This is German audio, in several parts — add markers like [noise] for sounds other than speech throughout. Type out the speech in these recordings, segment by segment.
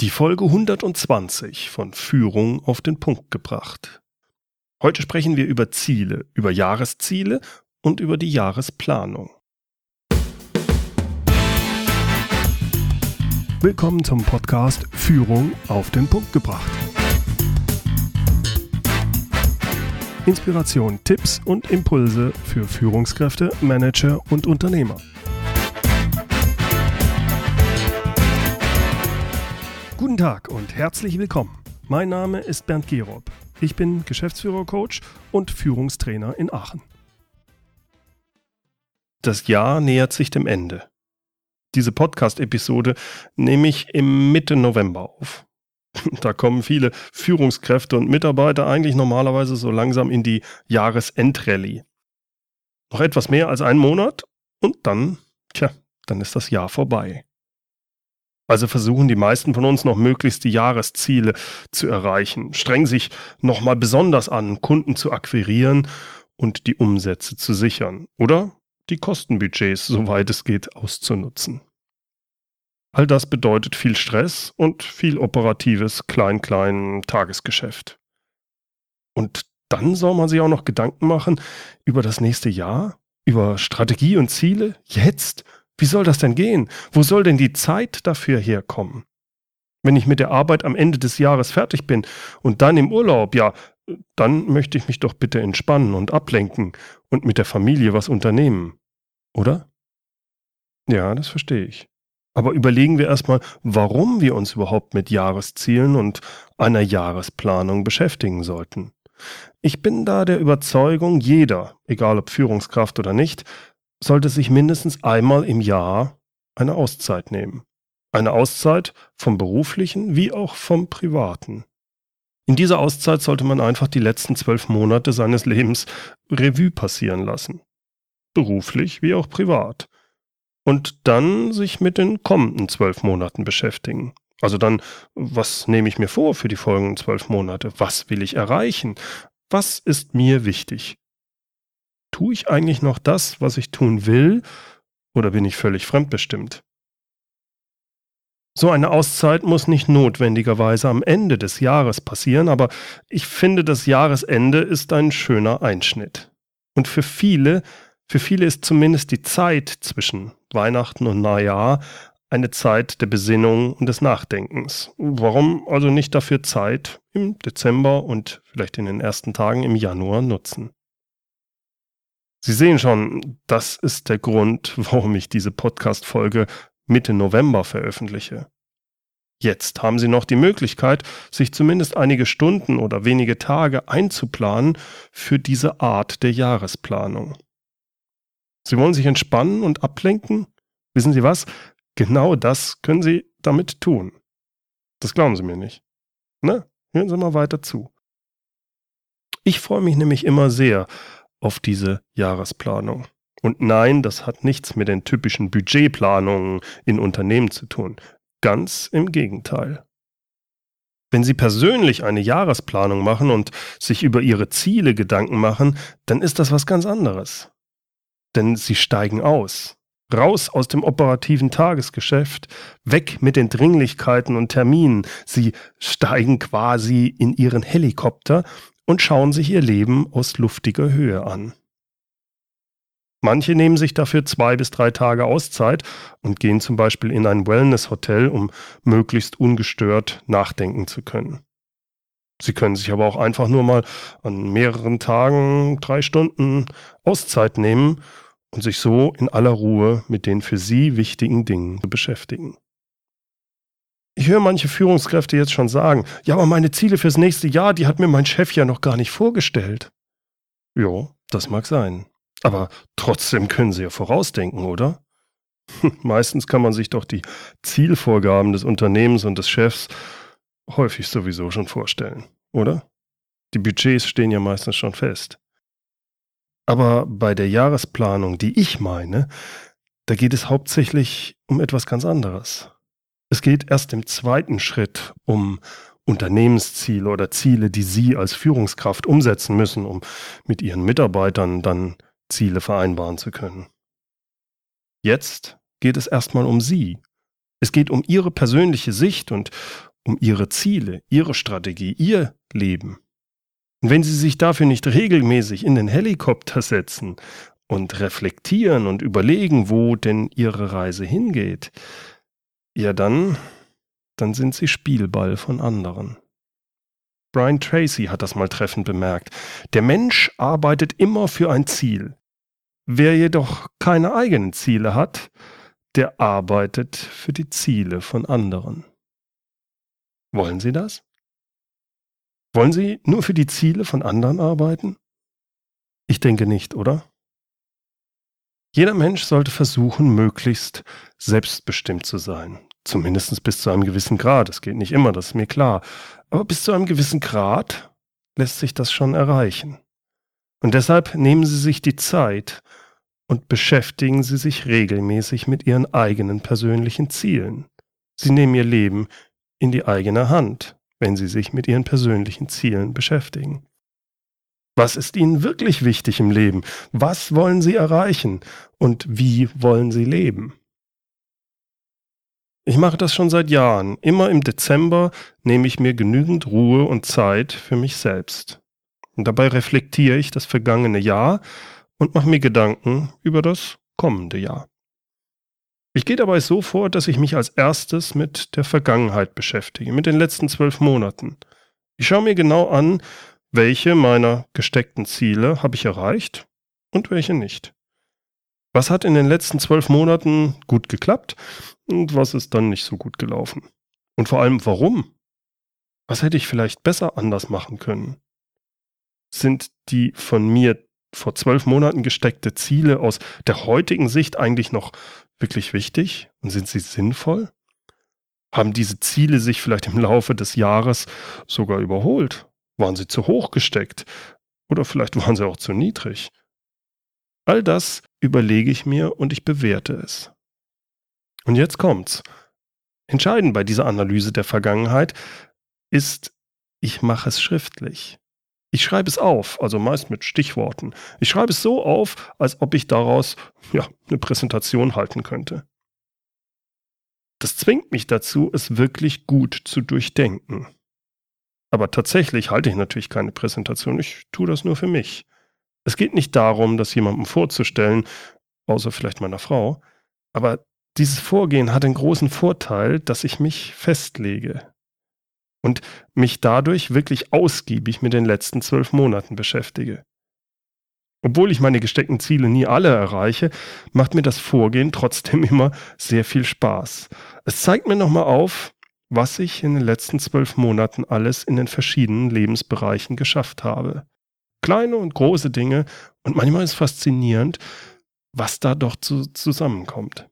Die Folge 120 von Führung auf den Punkt gebracht. Heute sprechen wir über Ziele, über Jahresziele und über die Jahresplanung. Willkommen zum Podcast Führung auf den Punkt gebracht. Inspiration, Tipps und Impulse für Führungskräfte, Manager und Unternehmer. Guten Tag und herzlich willkommen. Mein Name ist Bernd Gerob. Ich bin Geschäftsführer-Coach und Führungstrainer in Aachen. Das Jahr nähert sich dem Ende. Diese Podcast-Episode nehme ich im Mitte November auf. [laughs] Da kommen viele Führungskräfte und Mitarbeiter eigentlich normalerweise so langsam in die Jahresendrallye. Noch etwas mehr als einen Monat und dann, tja, dann ist das Jahr vorbei. Also versuchen die meisten von uns noch möglichst die Jahresziele zu erreichen, strengen sich nochmal besonders an, Kunden zu akquirieren und die Umsätze zu sichern oder die Kostenbudgets, soweit es geht, auszunutzen. All das bedeutet viel Stress und viel operatives Klein-Klein Tagesgeschäft. Und dann soll man sich auch noch Gedanken machen über das nächste Jahr, über Strategie und Ziele, jetzt wie soll das denn gehen? Wo soll denn die Zeit dafür herkommen? Wenn ich mit der Arbeit am Ende des Jahres fertig bin und dann im Urlaub, ja, dann möchte ich mich doch bitte entspannen und ablenken und mit der Familie was unternehmen. Oder? Ja, das verstehe ich. Aber überlegen wir erstmal, warum wir uns überhaupt mit Jahreszielen und einer Jahresplanung beschäftigen sollten. Ich bin da der Überzeugung, jeder, egal ob Führungskraft oder nicht, sollte sich mindestens einmal im Jahr eine Auszeit nehmen. Eine Auszeit vom beruflichen wie auch vom privaten. In dieser Auszeit sollte man einfach die letzten zwölf Monate seines Lebens Revue passieren lassen. Beruflich wie auch privat. Und dann sich mit den kommenden zwölf Monaten beschäftigen. Also dann, was nehme ich mir vor für die folgenden zwölf Monate? Was will ich erreichen? Was ist mir wichtig? Tue ich eigentlich noch das, was ich tun will, oder bin ich völlig fremdbestimmt? So eine Auszeit muss nicht notwendigerweise am Ende des Jahres passieren, aber ich finde, das Jahresende ist ein schöner Einschnitt. Und für viele, für viele ist zumindest die Zeit zwischen Weihnachten und Neujahr eine Zeit der Besinnung und des Nachdenkens. Warum also nicht dafür Zeit im Dezember und vielleicht in den ersten Tagen im Januar nutzen? Sie sehen schon, das ist der Grund, warum ich diese Podcast-Folge Mitte November veröffentliche. Jetzt haben Sie noch die Möglichkeit, sich zumindest einige Stunden oder wenige Tage einzuplanen für diese Art der Jahresplanung. Sie wollen sich entspannen und ablenken? Wissen Sie was? Genau das können Sie damit tun. Das glauben Sie mir nicht. Na, hören Sie mal weiter zu. Ich freue mich nämlich immer sehr, auf diese Jahresplanung. Und nein, das hat nichts mit den typischen Budgetplanungen in Unternehmen zu tun. Ganz im Gegenteil. Wenn Sie persönlich eine Jahresplanung machen und sich über Ihre Ziele Gedanken machen, dann ist das was ganz anderes. Denn Sie steigen aus. Raus aus dem operativen Tagesgeschäft, weg mit den Dringlichkeiten und Terminen. Sie steigen quasi in Ihren Helikopter und schauen sich ihr Leben aus luftiger Höhe an. Manche nehmen sich dafür zwei bis drei Tage Auszeit und gehen zum Beispiel in ein Wellness-Hotel, um möglichst ungestört nachdenken zu können. Sie können sich aber auch einfach nur mal an mehreren Tagen, drei Stunden Auszeit nehmen und sich so in aller Ruhe mit den für Sie wichtigen Dingen beschäftigen. Ich höre manche Führungskräfte jetzt schon sagen, ja, aber meine Ziele fürs nächste Jahr, die hat mir mein Chef ja noch gar nicht vorgestellt. Ja, das mag sein. Aber trotzdem können Sie ja vorausdenken, oder? [laughs] Meistens kann man sich doch die Zielvorgaben des Unternehmens und des Chefs häufig sowieso schon vorstellen, oder? Die Budgets stehen ja meistens schon fest. Aber bei der Jahresplanung, die ich meine, da geht es hauptsächlich um etwas ganz anderes. Es geht erst im zweiten Schritt um Unternehmensziele oder Ziele, die Sie als Führungskraft umsetzen müssen, um mit Ihren Mitarbeitern dann Ziele vereinbaren zu können. Jetzt geht es erstmal um Sie. Es geht um Ihre persönliche Sicht und um ihre Ziele, ihre Strategie, ihr Leben. Und wenn sie sich dafür nicht regelmäßig in den Helikopter setzen und reflektieren und überlegen, wo denn ihre Reise hingeht, ja dann, dann sind sie Spielball von anderen. Brian Tracy hat das mal treffend bemerkt. Der Mensch arbeitet immer für ein Ziel. Wer jedoch keine eigenen Ziele hat, der arbeitet für die Ziele von anderen. Wollen Sie das? Wollen Sie nur für die Ziele von anderen arbeiten? Ich denke nicht, oder? Jeder Mensch sollte versuchen, möglichst selbstbestimmt zu sein. Zumindest bis zu einem gewissen Grad. Es geht nicht immer, das ist mir klar. Aber bis zu einem gewissen Grad lässt sich das schon erreichen. Und deshalb nehmen Sie sich die Zeit und beschäftigen Sie sich regelmäßig mit Ihren eigenen persönlichen Zielen. Sie nehmen Ihr Leben in die eigene Hand, wenn Sie sich mit Ihren persönlichen Zielen beschäftigen. Was ist Ihnen wirklich wichtig im Leben? Was wollen Sie erreichen? Und wie wollen Sie leben? Ich mache das schon seit Jahren. Immer im Dezember nehme ich mir genügend Ruhe und Zeit für mich selbst. Und dabei reflektiere ich das vergangene Jahr und mache mir Gedanken über das kommende Jahr. Ich gehe dabei so vor, dass ich mich als erstes mit der Vergangenheit beschäftige, mit den letzten zwölf Monaten. Ich schaue mir genau an, welche meiner gesteckten Ziele habe ich erreicht und welche nicht. Was hat in den letzten zwölf Monaten gut geklappt und was ist dann nicht so gut gelaufen? Und vor allem warum? Was hätte ich vielleicht besser anders machen können? Sind die von mir vor zwölf Monaten gesteckte Ziele aus der heutigen Sicht eigentlich noch wirklich wichtig und sind sie sinnvoll? Haben diese Ziele sich vielleicht im Laufe des Jahres sogar überholt? Waren sie zu hoch gesteckt? Oder vielleicht waren sie auch zu niedrig? All das überlege ich mir und ich bewerte es. Und jetzt kommt's. Entscheidend bei dieser Analyse der Vergangenheit ist, ich mache es schriftlich. Ich schreibe es auf, also meist mit Stichworten. Ich schreibe es so auf, als ob ich daraus ja, eine Präsentation halten könnte. Das zwingt mich dazu, es wirklich gut zu durchdenken. Aber tatsächlich halte ich natürlich keine Präsentation, ich tue das nur für mich. Es geht nicht darum, das jemandem vorzustellen, außer vielleicht meiner Frau, aber dieses Vorgehen hat den großen Vorteil, dass ich mich festlege und mich dadurch wirklich ausgiebig mit den letzten zwölf Monaten beschäftige. Obwohl ich meine gesteckten Ziele nie alle erreiche, macht mir das Vorgehen trotzdem [laughs] immer sehr viel Spaß. Es zeigt mir nochmal auf, was ich in den letzten zwölf Monaten alles in den verschiedenen Lebensbereichen geschafft habe. Kleine und große Dinge und manchmal ist faszinierend, was da doch zu, zusammenkommt.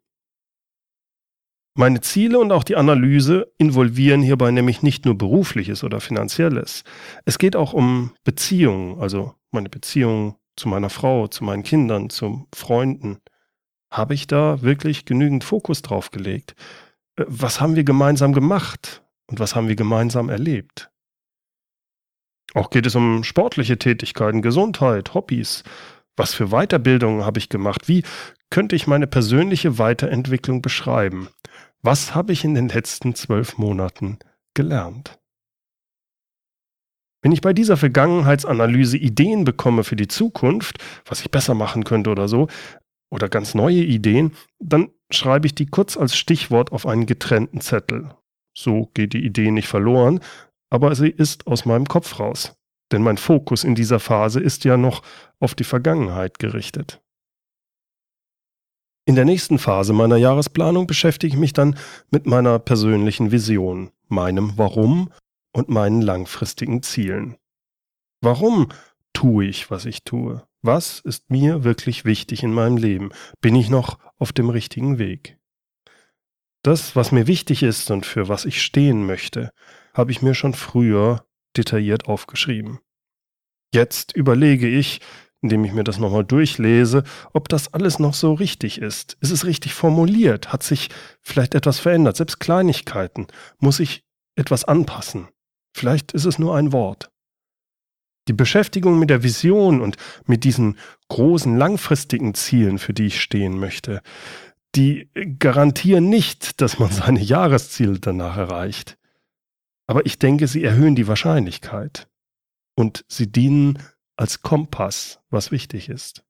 Meine Ziele und auch die Analyse involvieren hierbei nämlich nicht nur berufliches oder finanzielles. Es geht auch um Beziehungen, also meine Beziehung zu meiner Frau, zu meinen Kindern, zu Freunden. Habe ich da wirklich genügend Fokus drauf gelegt? Was haben wir gemeinsam gemacht und was haben wir gemeinsam erlebt? Auch geht es um sportliche Tätigkeiten, Gesundheit, Hobbys. Was für Weiterbildungen habe ich gemacht? Wie könnte ich meine persönliche Weiterentwicklung beschreiben? Was habe ich in den letzten zwölf Monaten gelernt? Wenn ich bei dieser Vergangenheitsanalyse Ideen bekomme für die Zukunft, was ich besser machen könnte oder so, oder ganz neue Ideen, dann schreibe ich die kurz als Stichwort auf einen getrennten Zettel. So geht die Idee nicht verloren, aber sie ist aus meinem Kopf raus. Denn mein Fokus in dieser Phase ist ja noch auf die Vergangenheit gerichtet. In der nächsten Phase meiner Jahresplanung beschäftige ich mich dann mit meiner persönlichen Vision, meinem Warum und meinen langfristigen Zielen. Warum tue ich, was ich tue? Was ist mir wirklich wichtig in meinem Leben? Bin ich noch auf dem richtigen Weg? Das, was mir wichtig ist und für was ich stehen möchte, habe ich mir schon früher detailliert aufgeschrieben. Jetzt überlege ich, indem ich mir das nochmal durchlese, ob das alles noch so richtig ist. Ist es richtig formuliert? Hat sich vielleicht etwas verändert? Selbst Kleinigkeiten. Muss ich etwas anpassen? Vielleicht ist es nur ein Wort. Die Beschäftigung mit der Vision und mit diesen großen langfristigen Zielen, für die ich stehen möchte, die garantieren nicht, dass man seine Jahresziele danach erreicht. Aber ich denke, sie erhöhen die Wahrscheinlichkeit. Und sie dienen als Kompass, was wichtig ist.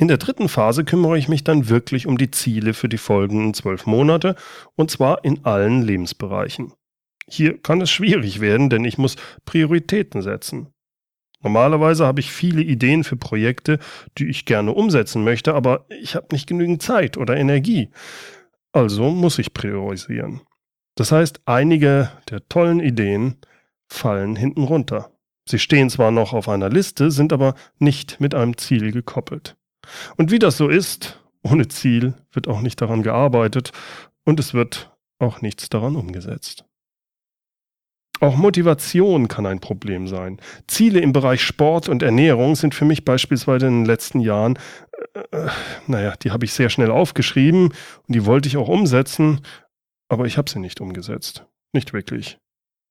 In der dritten Phase kümmere ich mich dann wirklich um die Ziele für die folgenden zwölf Monate, und zwar in allen Lebensbereichen. Hier kann es schwierig werden, denn ich muss Prioritäten setzen. Normalerweise habe ich viele Ideen für Projekte, die ich gerne umsetzen möchte, aber ich habe nicht genügend Zeit oder Energie. Also muss ich priorisieren. Das heißt, einige der tollen Ideen fallen hinten runter. Sie stehen zwar noch auf einer Liste, sind aber nicht mit einem Ziel gekoppelt. Und wie das so ist, ohne Ziel wird auch nicht daran gearbeitet und es wird auch nichts daran umgesetzt. Auch Motivation kann ein Problem sein. Ziele im Bereich Sport und Ernährung sind für mich beispielsweise in den letzten Jahren, äh, äh naja, die habe ich sehr schnell aufgeschrieben und die wollte ich auch umsetzen, aber ich habe sie nicht umgesetzt. Nicht wirklich.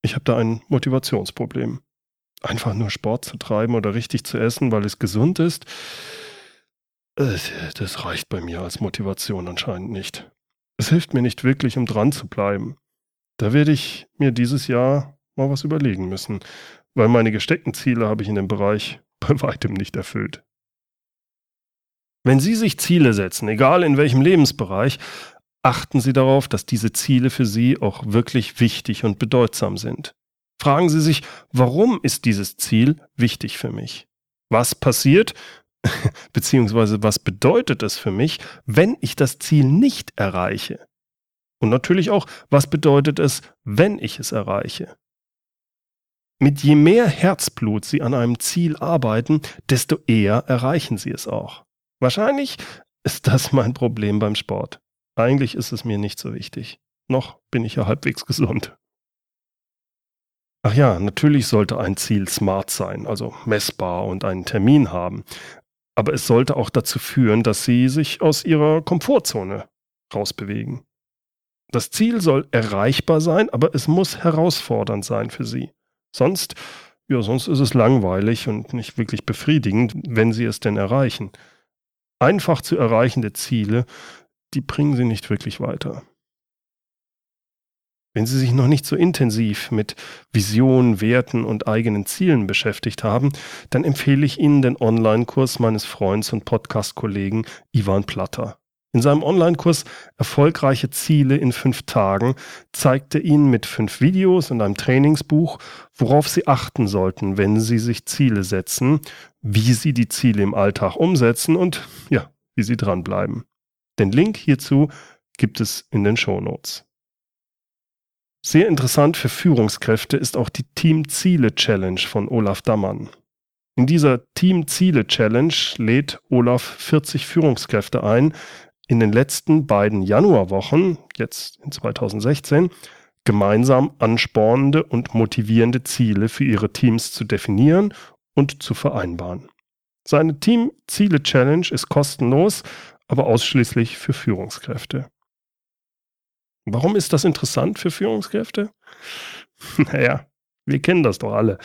Ich habe da ein Motivationsproblem. Einfach nur Sport zu treiben oder richtig zu essen, weil es gesund ist, äh, das reicht bei mir als Motivation anscheinend nicht. Es hilft mir nicht wirklich, um dran zu bleiben. Da werde ich mir dieses Jahr mal was überlegen müssen, weil meine gesteckten Ziele habe ich in dem Bereich [laughs] bei weitem nicht erfüllt. Wenn Sie sich Ziele setzen, egal in welchem Lebensbereich, achten Sie darauf, dass diese Ziele für Sie auch wirklich wichtig und bedeutsam sind. Fragen Sie sich, warum ist dieses Ziel wichtig für mich? Was passiert, [laughs] beziehungsweise was bedeutet es für mich, wenn ich das Ziel nicht erreiche? Und natürlich auch, was bedeutet es, wenn ich es erreiche? Mit je mehr Herzblut Sie an einem Ziel arbeiten, desto eher erreichen Sie es auch. Wahrscheinlich ist das mein Problem beim Sport. Eigentlich ist es mir nicht so wichtig. Noch bin ich ja halbwegs gesund. Ach ja, natürlich sollte ein Ziel smart sein, also messbar und einen Termin haben. Aber es sollte auch dazu führen, dass Sie sich aus Ihrer Komfortzone rausbewegen. Das Ziel soll erreichbar sein, aber es muss herausfordernd sein für Sie. Sonst, ja, sonst ist es langweilig und nicht wirklich befriedigend, wenn Sie es denn erreichen. Einfach zu erreichende Ziele, die bringen Sie nicht wirklich weiter. Wenn Sie sich noch nicht so intensiv mit Visionen, Werten und eigenen Zielen beschäftigt haben, dann empfehle ich Ihnen den Online-Kurs meines Freundes und Podcast-Kollegen Ivan Platter. In seinem Online-Kurs Erfolgreiche Ziele in fünf Tagen zeigt er Ihnen mit fünf Videos und einem Trainingsbuch, worauf Sie achten sollten, wenn Sie sich Ziele setzen, wie Sie die Ziele im Alltag umsetzen und ja, wie Sie dranbleiben. Den Link hierzu gibt es in den Show Notes. Sehr interessant für Führungskräfte ist auch die Team-Ziele-Challenge von Olaf Dammann. In dieser Team-Ziele-Challenge lädt Olaf 40 Führungskräfte ein, in den letzten beiden Januarwochen, jetzt in 2016, gemeinsam anspornende und motivierende Ziele für ihre Teams zu definieren und zu vereinbaren. Seine Team-Ziele-Challenge ist kostenlos, aber ausschließlich für Führungskräfte. Warum ist das interessant für Führungskräfte? [laughs] Naja, wir kennen das doch alle.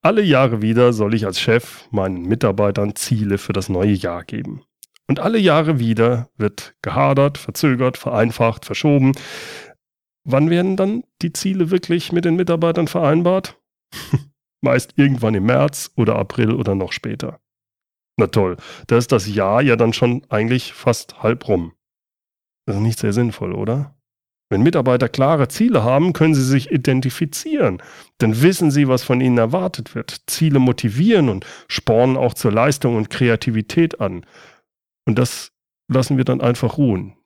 Alle Jahre wieder soll ich als Chef meinen Mitarbeitern Ziele für das neue Jahr geben. Und alle Jahre wieder wird gehadert, verzögert, vereinfacht, verschoben. Wann werden dann die Ziele wirklich mit den Mitarbeitern vereinbart? [laughs] Meist irgendwann im März oder April oder noch später. Na toll, da ist das Jahr ja dann schon eigentlich fast halb rum. Das ist nicht sehr sinnvoll, oder? Wenn Mitarbeiter klare Ziele haben, können sie sich identifizieren. Dann wissen sie, was von ihnen erwartet wird. Ziele motivieren und spornen auch zur Leistung und Kreativität an. Und das lassen wir dann einfach ruhen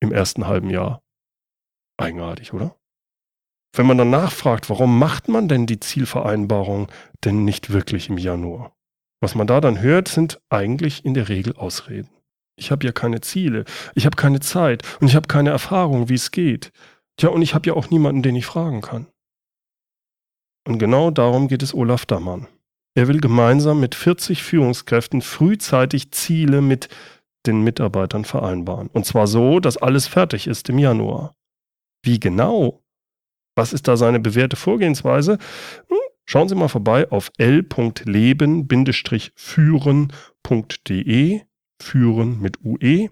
im ersten halben Jahr. Eigenartig, oder? Wenn man dann nachfragt, warum macht man denn die Zielvereinbarung denn nicht wirklich im Januar? Was man da dann hört, sind eigentlich in der Regel Ausreden. Ich habe ja keine Ziele, ich habe keine Zeit und ich habe keine Erfahrung, wie es geht. Tja, und ich habe ja auch niemanden, den ich fragen kann. Und genau darum geht es Olaf Dammann. Er will gemeinsam mit 40 Führungskräften frühzeitig Ziele mit den Mitarbeitern vereinbaren. Und zwar so, dass alles fertig ist im Januar. Wie genau? Was ist da seine bewährte Vorgehensweise? Hm, schauen Sie mal vorbei auf l.leben-führen.de, führen mit UE,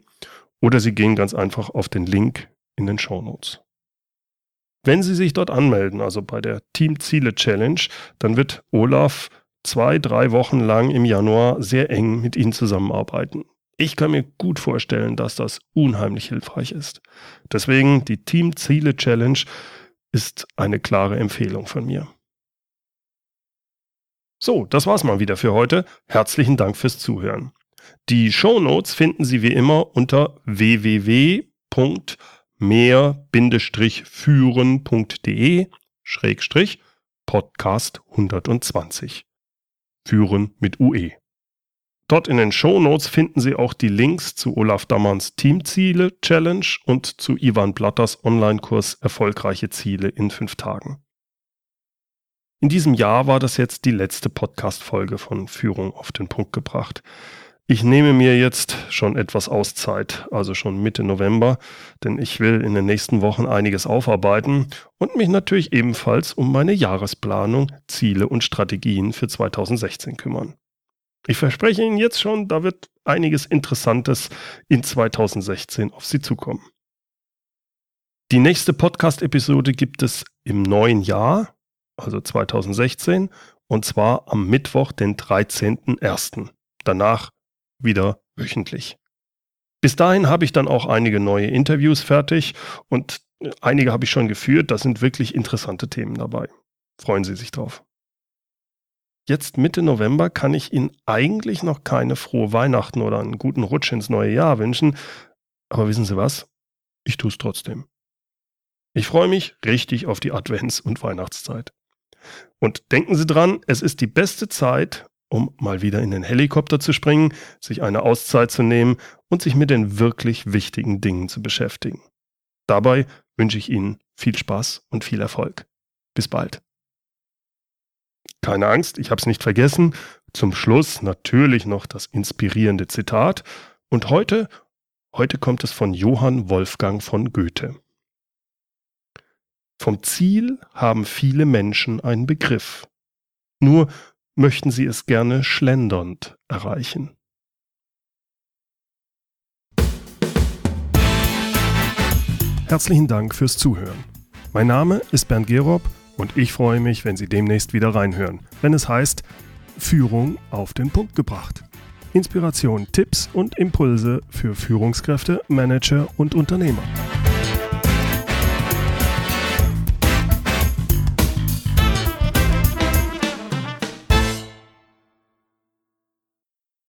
oder Sie gehen ganz einfach auf den Link in den Shownotes. Wenn Sie sich dort anmelden, also bei der Team Ziele Challenge, dann wird Olaf zwei, drei Wochen lang im Januar sehr eng mit Ihnen zusammenarbeiten. Ich kann mir gut vorstellen, dass das unheimlich hilfreich ist. Deswegen die Team Ziele Challenge ist eine klare Empfehlung von mir. So, das war's mal wieder für heute. Herzlichen Dank fürs Zuhören. Die Show Notes finden Sie wie immer unter www.mehr-führen.de Schrägstrich Podcast 120. Führen mit UE. Dort in den Show Notes finden Sie auch die Links zu Olaf Dammerns Teamziele Challenge und zu Ivan Blatters Online-Kurs Erfolgreiche Ziele in fünf Tagen. In diesem Jahr war das jetzt die letzte Podcast-Folge von Führung auf den Punkt gebracht. Ich nehme mir jetzt schon etwas Auszeit, also schon Mitte November, denn ich will in den nächsten Wochen einiges aufarbeiten und mich natürlich ebenfalls um meine Jahresplanung, Ziele und Strategien für 2016 kümmern. Ich verspreche Ihnen jetzt schon, da wird einiges Interessantes in 2016 auf Sie zukommen. Die nächste Podcast-Episode gibt es im neuen Jahr, also 2016, und zwar am Mittwoch, den 13.01. Danach wieder wöchentlich. Bis dahin habe ich dann auch einige neue Interviews fertig und einige habe ich schon geführt. Da sind wirklich interessante Themen dabei. Freuen Sie sich drauf. Jetzt Mitte November kann ich Ihnen eigentlich noch keine frohe Weihnachten oder einen guten Rutsch ins neue Jahr wünschen. Aber wissen Sie was? Ich tue es trotzdem. Ich freue mich richtig auf die Advents- und Weihnachtszeit. Und denken Sie dran, es ist die beste Zeit, um mal wieder in den Helikopter zu springen, sich eine Auszeit zu nehmen und sich mit den wirklich wichtigen Dingen zu beschäftigen. Dabei wünsche ich Ihnen viel Spaß und viel Erfolg. Bis bald. Keine Angst, ich habe es nicht vergessen. Zum Schluss natürlich noch das inspirierende Zitat. Und heute, heute kommt es von Johann Wolfgang von Goethe. Vom Ziel haben viele Menschen einen Begriff. Nur möchten sie es gerne schlendernd erreichen. Herzlichen Dank fürs Zuhören. Mein Name ist Bernd Gerob und ich freue mich, wenn Sie demnächst wieder reinhören, wenn es heißt Führung auf den Punkt gebracht. Inspiration, Tipps und Impulse für Führungskräfte, Manager und Unternehmer.